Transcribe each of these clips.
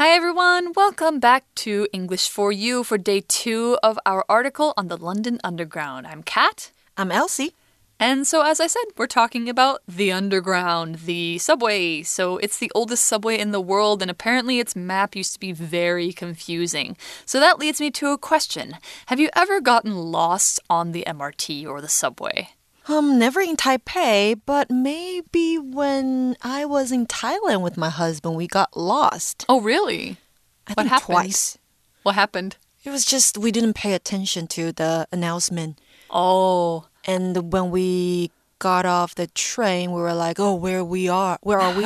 Hi everyone, welcome back to English for You for day two of our article on the London Underground. I'm Kat. I'm Elsie. And so, as I said, we're talking about the underground, the subway. So, it's the oldest subway in the world, and apparently its map used to be very confusing. So, that leads me to a question Have you ever gotten lost on the MRT or the subway? Um, never in Taipei, but maybe when I was in Thailand with my husband, we got lost. Oh, really? I what think happened? twice. What happened? It was just we didn't pay attention to the announcement. Oh, And when we got off the train, we were like, "Oh, where we are? Where are we?"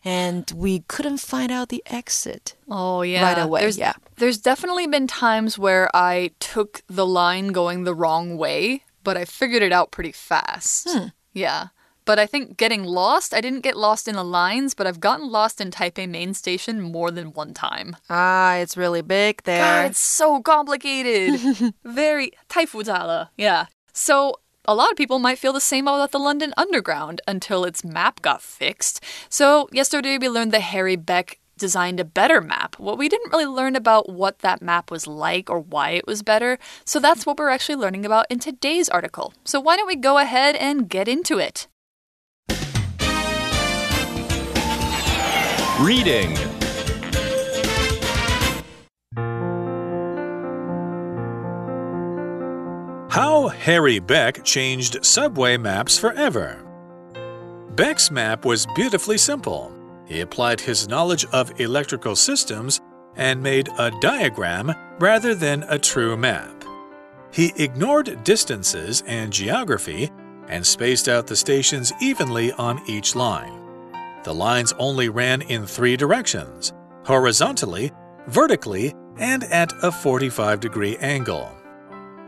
and we couldn't find out the exit. Oh yeah. Right away, There's, yeah. There's definitely been times where I took the line going the wrong way, but I figured it out pretty fast. Hmm. Yeah. But I think getting lost, I didn't get lost in the lines, but I've gotten lost in Taipei main station more than one time. Ah, it's really big there. God, it's so complicated. Very 太复杂了. Yeah. So a lot of people might feel the same about the London Underground until its map got fixed. So yesterday we learned that Harry Beck designed a better map. What we didn't really learn about what that map was like or why it was better. So that's what we're actually learning about in today's article. So why don't we go ahead and get into it? Reading How Harry Beck Changed Subway Maps Forever. Beck's map was beautifully simple. He applied his knowledge of electrical systems and made a diagram rather than a true map. He ignored distances and geography and spaced out the stations evenly on each line. The lines only ran in three directions horizontally, vertically, and at a 45 degree angle.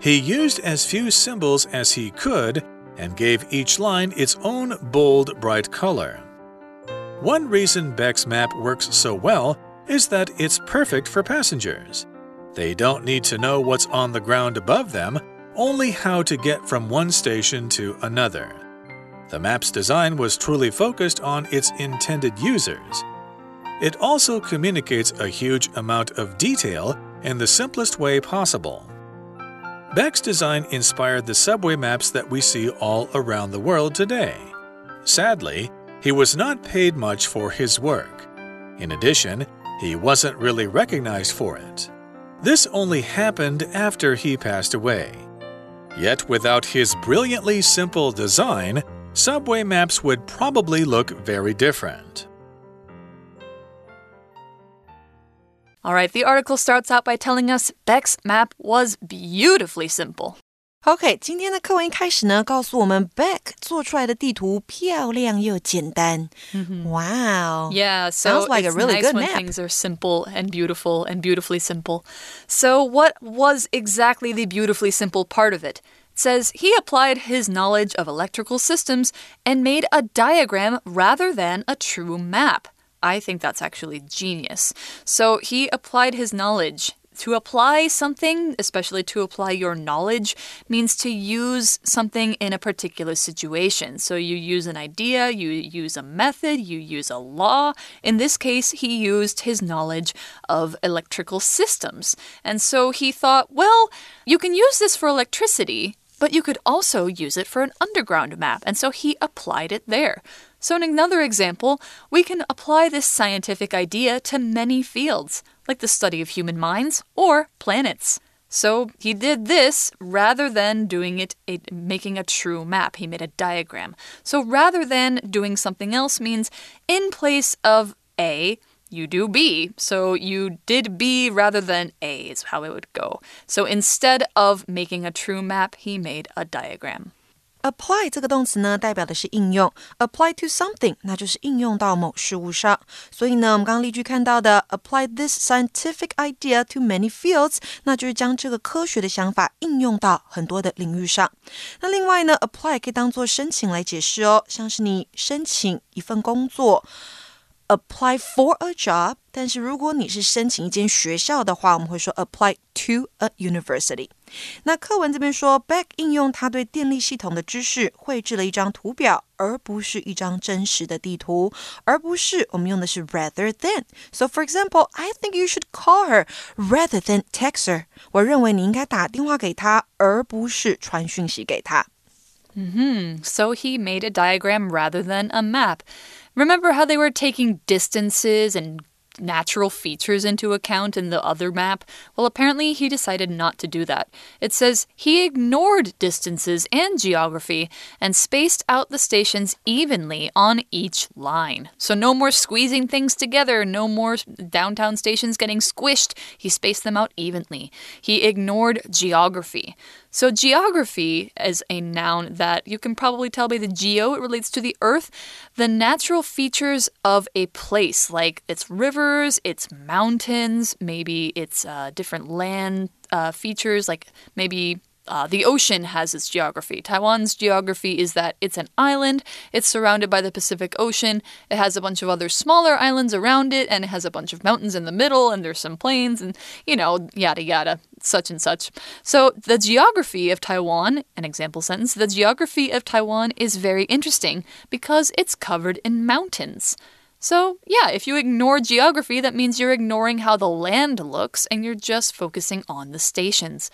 He used as few symbols as he could and gave each line its own bold, bright color. One reason Beck's map works so well is that it's perfect for passengers. They don't need to know what's on the ground above them, only how to get from one station to another. The map's design was truly focused on its intended users. It also communicates a huge amount of detail in the simplest way possible. Beck's design inspired the subway maps that we see all around the world today. Sadly, he was not paid much for his work. In addition, he wasn't really recognized for it. This only happened after he passed away. Yet, without his brilliantly simple design, subway maps would probably look very different. All right, the article starts out by telling us Beck's map was beautifully simple. OK，今天的课文一开始呢，告诉我们 Beck 做出来的地图漂亮又简单。Wow. Yeah, so Sounds like a it's really nice good when map. things are simple and beautiful and beautifully simple. So, what was exactly the beautifully simple part of it? It says he applied his knowledge of electrical systems and made a diagram rather than a true map. I think that's actually genius. So, he applied his knowledge. to apply something, especially to apply your knowledge, means to use something in a particular situation. So you use an idea, you use a method, you use a law. In this case, he used his knowledge of electrical systems. And so he thought, well, you can use this for electricity, but you could also use it for an underground map. And so he applied it there. So, in another example, we can apply this scientific idea to many fields, like the study of human minds or planets. So he did this rather than doing it, a, making a true map. He made a diagram. So rather than doing something else means in place of A, you do B. So you did B rather than A is how it would go. So instead of making a true map, he made a diagram. Apply 这个动词呢，代表的是应用，apply to something，那就是应用到某事物上。所以呢，我们刚刚例句看到的，apply this scientific idea to many fields，那就是将这个科学的想法应用到很多的领域上。那另外呢，apply 可以当做申请来解释哦，像是你申请一份工作 apply for a job，但是如果你是申请一间学校的话，我们会说 apply to a university。那课文这边说，Beck 应用他对电力系统的知识，绘制了一张图表，而不是一张真实的地图，而不是我们用的是 rather than。So for example, I think you should call her rather than text her。我认为你应该打电话给她，而不是传讯息给她。Hmm. So he made a diagram rather than a map. Remember how they were taking distances and natural features into account in the other map? Well, apparently he decided not to do that. It says he ignored distances and geography and spaced out the stations evenly on each line. So no more squeezing things together, no more downtown stations getting squished. He spaced them out evenly. He ignored geography. So, geography is a noun that you can probably tell by the geo, it relates to the earth, the natural features of a place, like its rivers, its mountains, maybe its uh, different land uh, features, like maybe uh, the ocean has its geography. Taiwan's geography is that it's an island, it's surrounded by the Pacific Ocean, it has a bunch of other smaller islands around it, and it has a bunch of mountains in the middle, and there's some plains, and you know, yada yada, such and such. So, the geography of Taiwan, an example sentence, the geography of Taiwan is very interesting because it's covered in mountains. So, yeah, if you ignore geography, that means you're ignoring how the land looks and you're just focusing on the stations.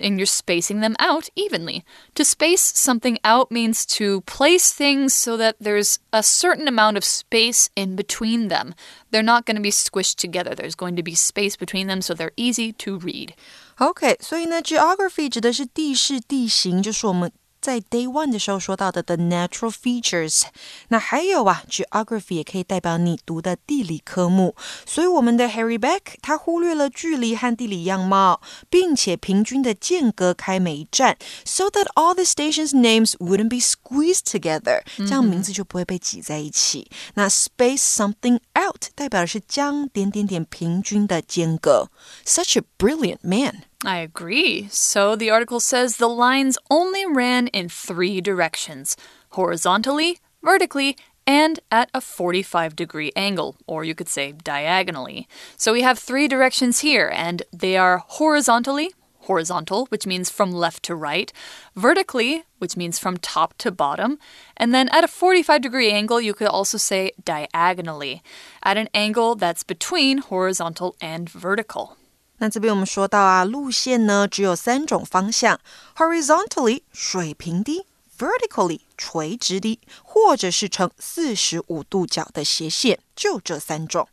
And you're spacing them out evenly. To space something out means to place things so that there's a certain amount of space in between them. They're not going to be squished together, there's going to be space between them so they're easy to read. OK，所以呢，geography 指的是地势、地形，就是我们 在 Day One 的时候说到的 the natural features，那还有啊，geography 也可以代表你读的地理科目。所以我们的 Harry Beck 他忽略了距离和地理样貌，并且平均的间隔开每一站，so that all the stations names wouldn't be squeezed together，这样名字就不会被挤在一起。那 space something out 代表的是将点点点平均的间隔。Such a brilliant man. I agree. So the article says the lines only ran in three directions horizontally, vertically, and at a 45 degree angle, or you could say diagonally. So we have three directions here, and they are horizontally, horizontal, which means from left to right, vertically, which means from top to bottom, and then at a 45 degree angle, you could also say diagonally, at an angle that's between horizontal and vertical. 那这边我们说到啊，路线呢只有三种方向：horizontally 水平的，vertically 垂直的，或者是呈四十五度角的斜线，就这三种。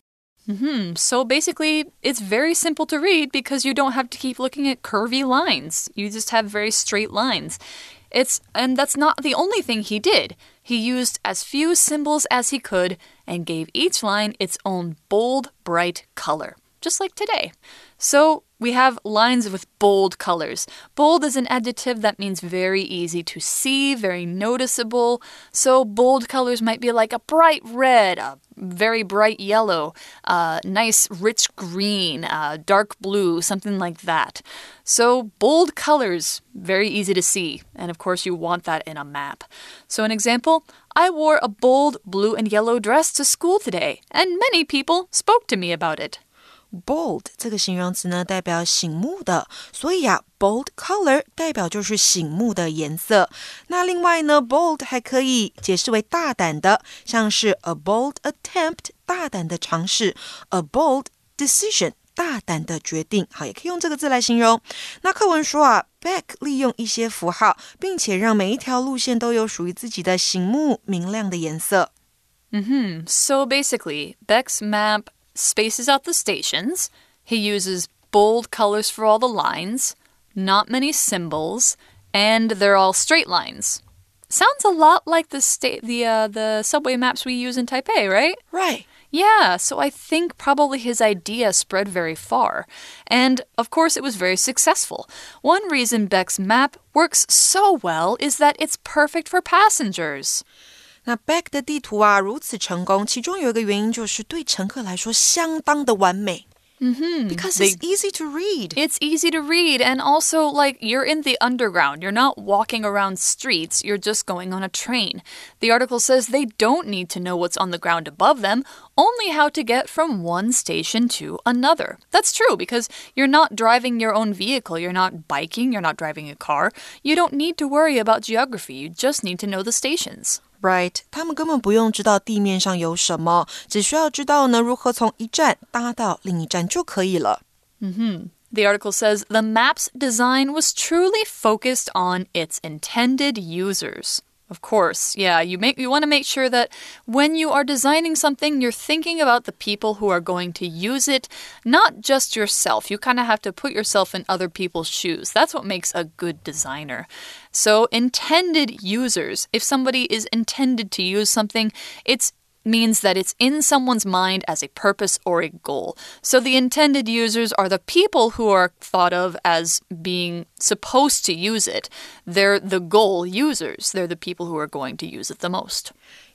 Mm -hmm. So basically, it's very simple to read because you don't have to keep looking at curvy lines. You just have very straight lines. It's and that's not the only thing he did. He used as few symbols as he could and gave each line its own bold, bright color, just like today. So we have lines with bold colors. Bold is an adjective that means very easy to see, very noticeable. So bold colors might be like a bright red, a very bright yellow, a nice rich green, a dark blue, something like that. So bold colors, very easy to see. And of course, you want that in a map. So, an example I wore a bold blue and yellow dress to school today, and many people spoke to me about it. Bold 这个形容词呢，代表醒目的，所以啊，bold color 代表就是醒目的颜色。那另外呢，bold 还可以解释为大胆的，像是 a bold attempt 大胆的尝试，a bold decision 大胆的决定。好，也可以用这个字来形容。那课文说啊，Beck 利用一些符号，并且让每一条路线都有属于自己的醒目明亮的颜色。嗯哼，So basically, Beck's map spaces out the stations. He uses bold colors for all the lines, not many symbols, and they're all straight lines. Sounds a lot like the state the uh, the subway maps we use in Taipei, right? Right. Yeah, so I think probably his idea spread very far. And of course, it was very successful. One reason Beck's map works so well is that it's perfect for passengers. 那 Beck 的地图啊如此成功，其中有一个原因就是对乘客来说相当的完美。 Mm -hmm. Because they, it's easy to read. It's easy to read. And also, like, you're in the underground. You're not walking around streets. You're just going on a train. The article says they don't need to know what's on the ground above them, only how to get from one station to another. That's true because you're not driving your own vehicle. You're not biking. You're not driving a car. You don't need to worry about geography. You just need to know the stations. Right，他们根本不用知道地面上有什么，只需要知道呢如何从一站搭到另一站就可以了。嗯哼。The article says the map's design was truly focused on its intended users. Of course, yeah, you make you want to make sure that when you are designing something, you're thinking about the people who are going to use it, not just yourself. You kind of have to put yourself in other people's shoes. That's what makes a good designer. So, intended users, if somebody is intended to use something, it's means that it's in someone's mind as a purpose or a goal. So the intended users are the people who are thought of as being supposed to use it. They're the goal users. They're the people who are going to use it the most.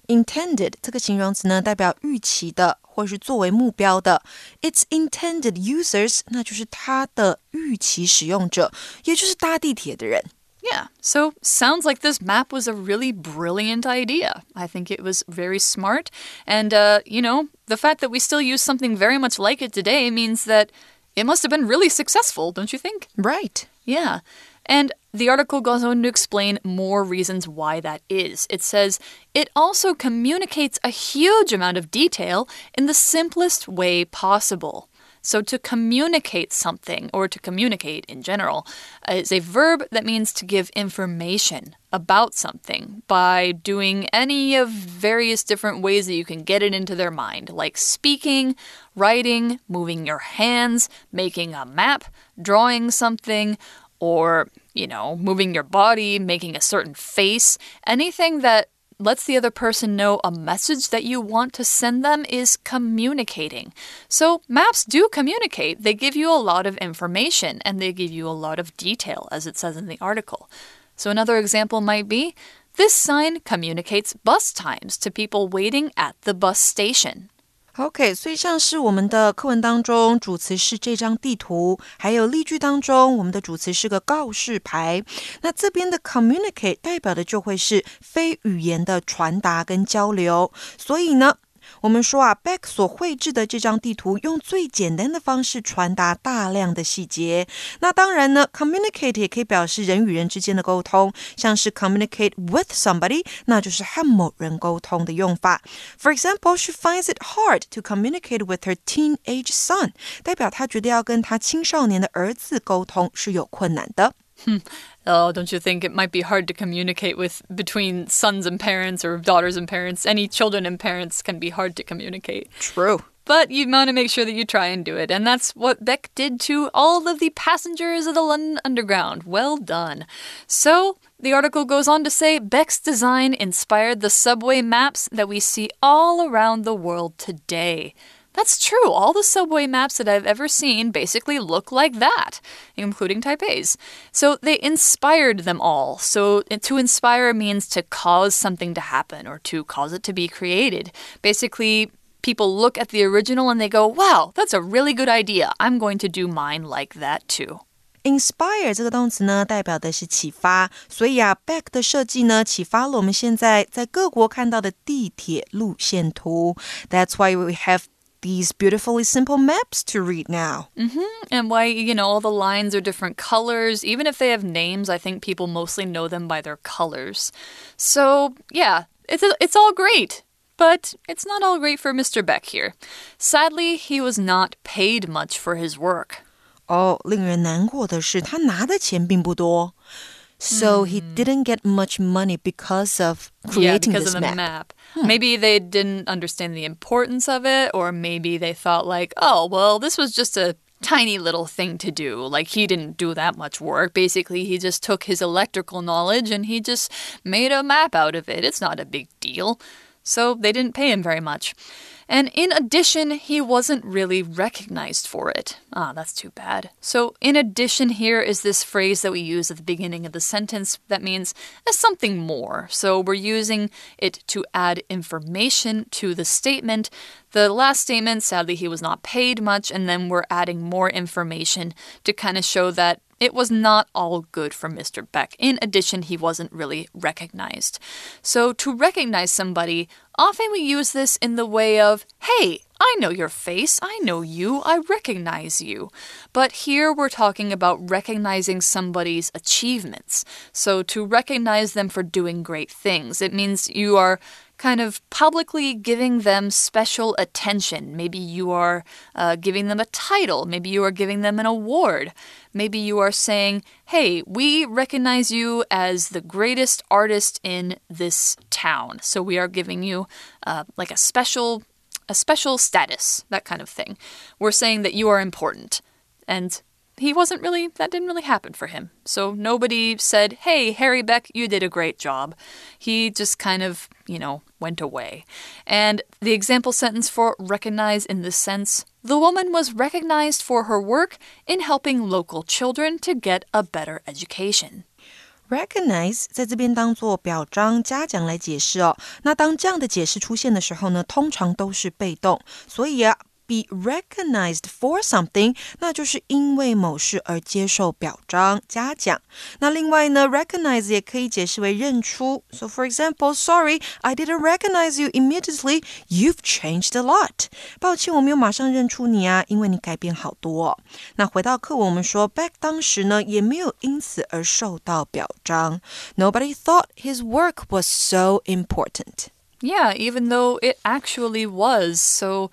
Intended 这个形容词呢，代表预期的或是作为目标的。Its intended users，那就是它的预期使用者，也就是搭地铁的人。 Yeah, so sounds like this map was a really brilliant idea. I think it was very smart. And, uh, you know, the fact that we still use something very much like it today means that it must have been really successful, don't you think? Right. Yeah. And the article goes on to explain more reasons why that is. It says it also communicates a huge amount of detail in the simplest way possible. So to communicate something, or to communicate in general, uh, is a verb that means to give information about something by doing any of various different ways that you can get it into their mind, like speaking, writing, moving your hands, making a map, drawing something, or, you know, moving your body, making a certain face, anything that lets the other person know a message that you want to send them is communicating. So, maps do communicate. They give you a lot of information and they give you a lot of detail, as it says in the article. So, another example might be this sign communicates bus times to people waiting at the bus station. OK，所以像是我们的课文当中，主词是这张地图，还有例句当中，我们的主词是个告示牌。那这边的 communicate 代表的就会是非语言的传达跟交流。所以呢。我们说啊，Beck 所绘制的这张地图用最简单的方式传达大量的细节。那当然呢，communicate 也可以表示人与人之间的沟通，像是 communicate with somebody，那就是和某人沟通的用法。For example, she finds it hard to communicate with her teenage son，代表她觉得要跟她青少年的儿子沟通是有困难的。哼 Oh, don't you think it might be hard to communicate with between sons and parents or daughters and parents? Any children and parents can be hard to communicate. True. But you want to make sure that you try and do it. And that's what Beck did to all of the passengers of the London Underground. Well done. So, the article goes on to say Beck's design inspired the subway maps that we see all around the world today. That's true. All the subway maps that I've ever seen basically look like that, including Taipei's. So they inspired them all. So to inspire means to cause something to happen or to cause it to be created. Basically, people look at the original and they go, wow, that's a really good idea. I'm going to do mine like that too. Inspire 这个动词呢，代表的是启发，所以啊，Back 的设计呢，启发了我们现在在各国看到的地铁路线图。That's why we have these beautifully simple maps to read now. Mm -hmm. And why, you know, all the lines are different colors. Even if they have names, I think people mostly know them by their colors. So, yeah, it's, it's all great. But it's not all great for Mr. Beck here. Sadly, he was not paid much for his work. 哦，令人难过的是，他拿的钱并不多。 so he hmm. didn't get much money because of creating yeah, because this of the map. map. Hmm. Maybe they didn't understand the importance of it, or maybe they thought like, oh, well, this was just a tiny little thing to do. Like he didn't do that much work. Basically, he just took his electrical knowledge and he just made a map out of it. It's not a big deal. So they didn't pay him very much. And in addition, he wasn't really recognized for it. Ah, that's too bad. So, in addition, here is this phrase that we use at the beginning of the sentence that means something more. So, we're using it to add information to the statement. The last statement, sadly, he was not paid much, and then we're adding more information to kind of show that it was not all good for Mr. Beck. In addition, he wasn't really recognized. So, to recognize somebody, often we use this in the way of, hey, I know your face, I know you, I recognize you. But here we're talking about recognizing somebody's achievements. So, to recognize them for doing great things, it means you are kind of publicly giving them special attention. Maybe you are uh, giving them a title, maybe you are giving them an award. Maybe you are saying, hey, we recognize you as the greatest artist in this town. So we are giving you uh, like a special. A special status, that kind of thing. We're saying that you are important. And he wasn't really, that didn't really happen for him. So nobody said, hey, Harry Beck, you did a great job. He just kind of, you know, went away. And the example sentence for recognize in this sense the woman was recognized for her work in helping local children to get a better education. Recognize 在这边当做表彰、嘉奖来解释哦。那当这样的解释出现的时候呢，通常都是被动，所以啊 ，be recognized for something，那就是因为某事而接受表彰、嘉奖。那另外呢，recognize 也可以解释为认出。So for example, sorry, I didn't recognize you immediately. You've changed a lot. 抱歉，我没有马上认出你啊，因为你改变好多。那回到课文，我们说 Beck 当时呢也没有因此而受到表彰。Nobody thought his work was so important. Yeah, even though it actually was. So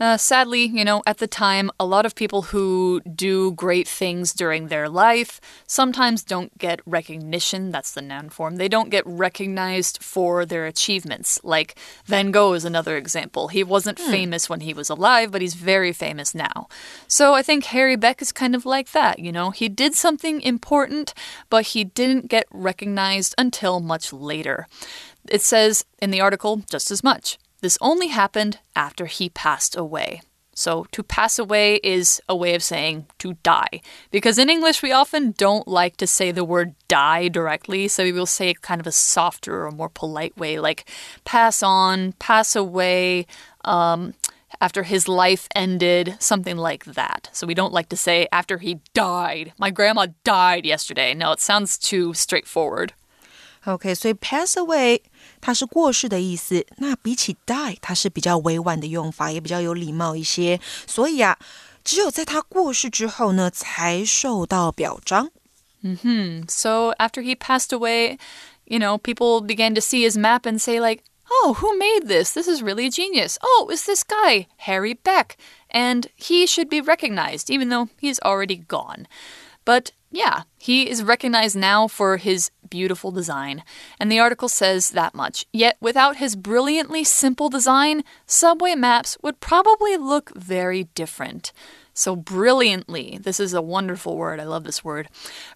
uh, sadly, you know, at the time, a lot of people who do great things during their life sometimes don't get recognition. That's the noun form. They don't get recognized for their achievements. Like Van Gogh is another example. He wasn't hmm. famous when he was alive, but he's very famous now. So I think Harry Beck is kind of like that. You know, he did something important, but he didn't get recognized until much later. It says in the article just as much. This only happened after he passed away. So, to pass away is a way of saying to die. Because in English, we often don't like to say the word die directly. So, we will say it kind of a softer or more polite way, like pass on, pass away, um, after his life ended, something like that. So, we don't like to say after he died. My grandma died yesterday. No, it sounds too straightforward. OK，所以 pass away 它是过世的意思。那比起 die，它是比较委婉的用法，也比较有礼貌一些。所以啊，只有在他过世之后呢，才受到表彰。嗯哼。So after he passed away, you know, people began to see his map and say like. Oh, who made this? This is really genius. Oh, it's this guy, Harry Beck. And he should be recognized, even though he's already gone. But yeah, he is recognized now for his beautiful design, and the article says that much. Yet, without his brilliantly simple design, subway maps would probably look very different. So, brilliantly, this is a wonderful word. I love this word.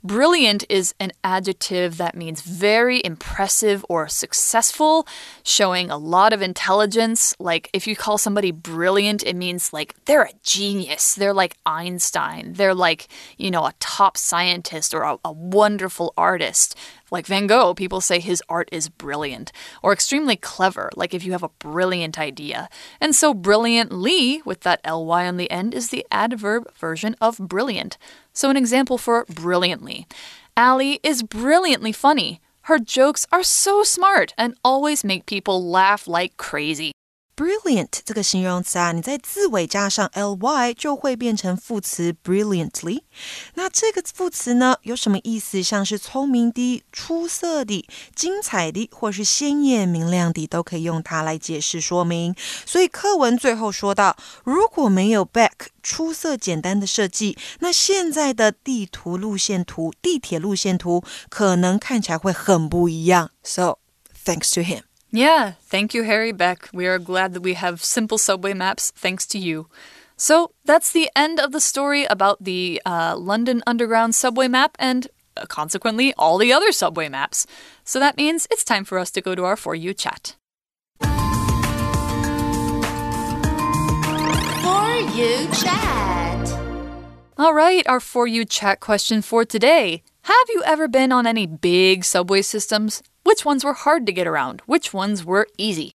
Brilliant is an adjective that means very impressive or successful, showing a lot of intelligence. Like, if you call somebody brilliant, it means like they're a genius. They're like Einstein. They're like, you know, a top scientist or a, a wonderful artist. Like Van Gogh, people say his art is brilliant or extremely clever, like if you have a brilliant idea. And so brilliantly, with that ly on the end, is the adverb version of brilliant. So an example for brilliantly. Allie is brilliantly funny. Her jokes are so smart and always make people laugh like crazy. Brilliant 这个形容词啊，你在字尾加上 ly 就会变成副词 brilliantly。那这个副词呢，有什么意思？像是聪明的、出色的、精彩的，或是鲜艳明亮的，都可以用它来解释说明。所以课文最后说到，如果没有 Back 出色简单的设计，那现在的地图路线图、地铁路线图可能看起来会很不一样。So thanks to him. Yeah, thank you, Harry Beck. We are glad that we have simple subway maps thanks to you. So that's the end of the story about the uh, London Underground subway map and uh, consequently all the other subway maps. So that means it's time for us to go to our For You chat. For You chat. All right, our For You chat question for today. Have you ever been on any big subway systems? Which ones were hard to get around? Which ones were easy?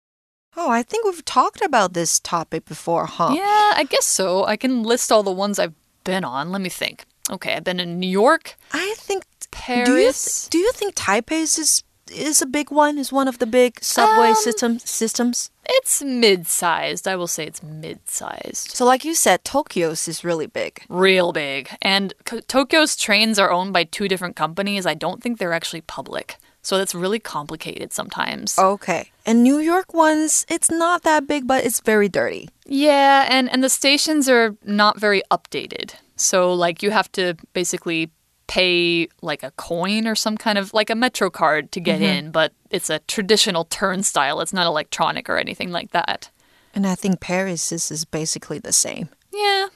Oh, I think we've talked about this topic before, huh? Yeah, I guess so. I can list all the ones I've been on. Let me think. Okay, I've been in New York, I think Paris. Do you, do you think Taipei is is a big one? Is one of the big subway Um, system systems? It's mid sized. I will say it's mid sized. So, like you said, Tokyo's is really big. Real big. And Tokyo's trains are owned by two different companies. I don't think they're actually public. So that's really complicated sometimes. Okay, and New York ones, it's not that big, but it's very dirty. Yeah, and, and the stations are not very updated. So, like, you have to basically pay like a coin or some kind of like a Metro card to get in, but it's a traditional turnstile. It's not electronic or anything like that. And I think Paris is, is basically the same, Yeah,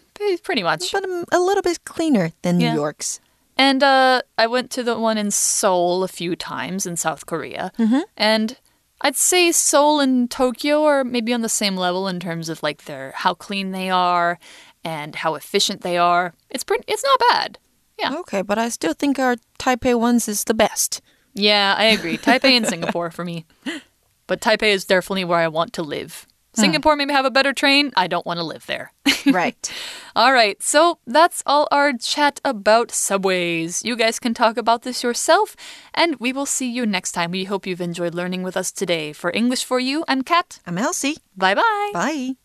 pretty much. but um, a little bit cleaner than New Yeah. York's. And uh, I went to the one in Seoul a few times in South Korea. And I'd say Seoul and Tokyo are maybe on the same level in terms of like their how clean they are and how efficient they are. It's pretty it's not bad. Yeah. Okay, but I still think our Taipei ones is the best. Yeah, I agree. Taipei and Singapore for me. But Taipei is definitely where I want to live. Singapore maybe have a better train. I don't want to live there. right. All right, so that's all our chat about subways. You guys can talk about this yourself, and we will see you next time. We hope you've enjoyed learning with us today. For English for You, I'm Kat. I'm Elsie. Bye bye. Bye.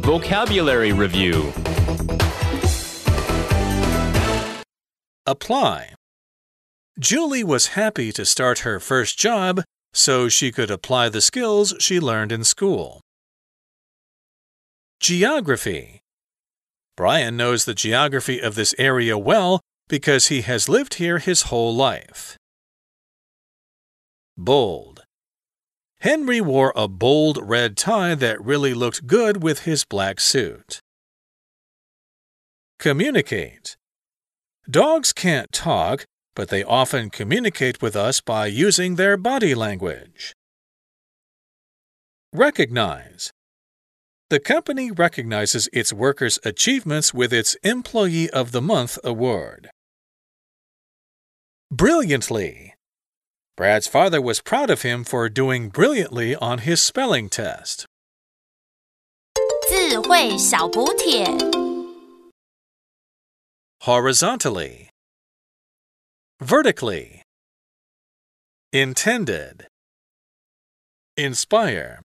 Vocabulary Review Apply. Julie was happy to start her first job so she could apply the skills she learned in school. Geography. Brian knows the geography of this area well because he has lived here his whole life. Bold. Henry wore a bold red tie that really looked good with his black suit. Communicate. Dogs can't talk, but they often communicate with us by using their body language. Recognize. The company recognizes its workers' achievements with its Employee of the Month award. Brilliantly. Brad's father was proud of him for doing brilliantly on his spelling test. 智慧小补帖。 Horizontally. Vertically. Intended. Inspire.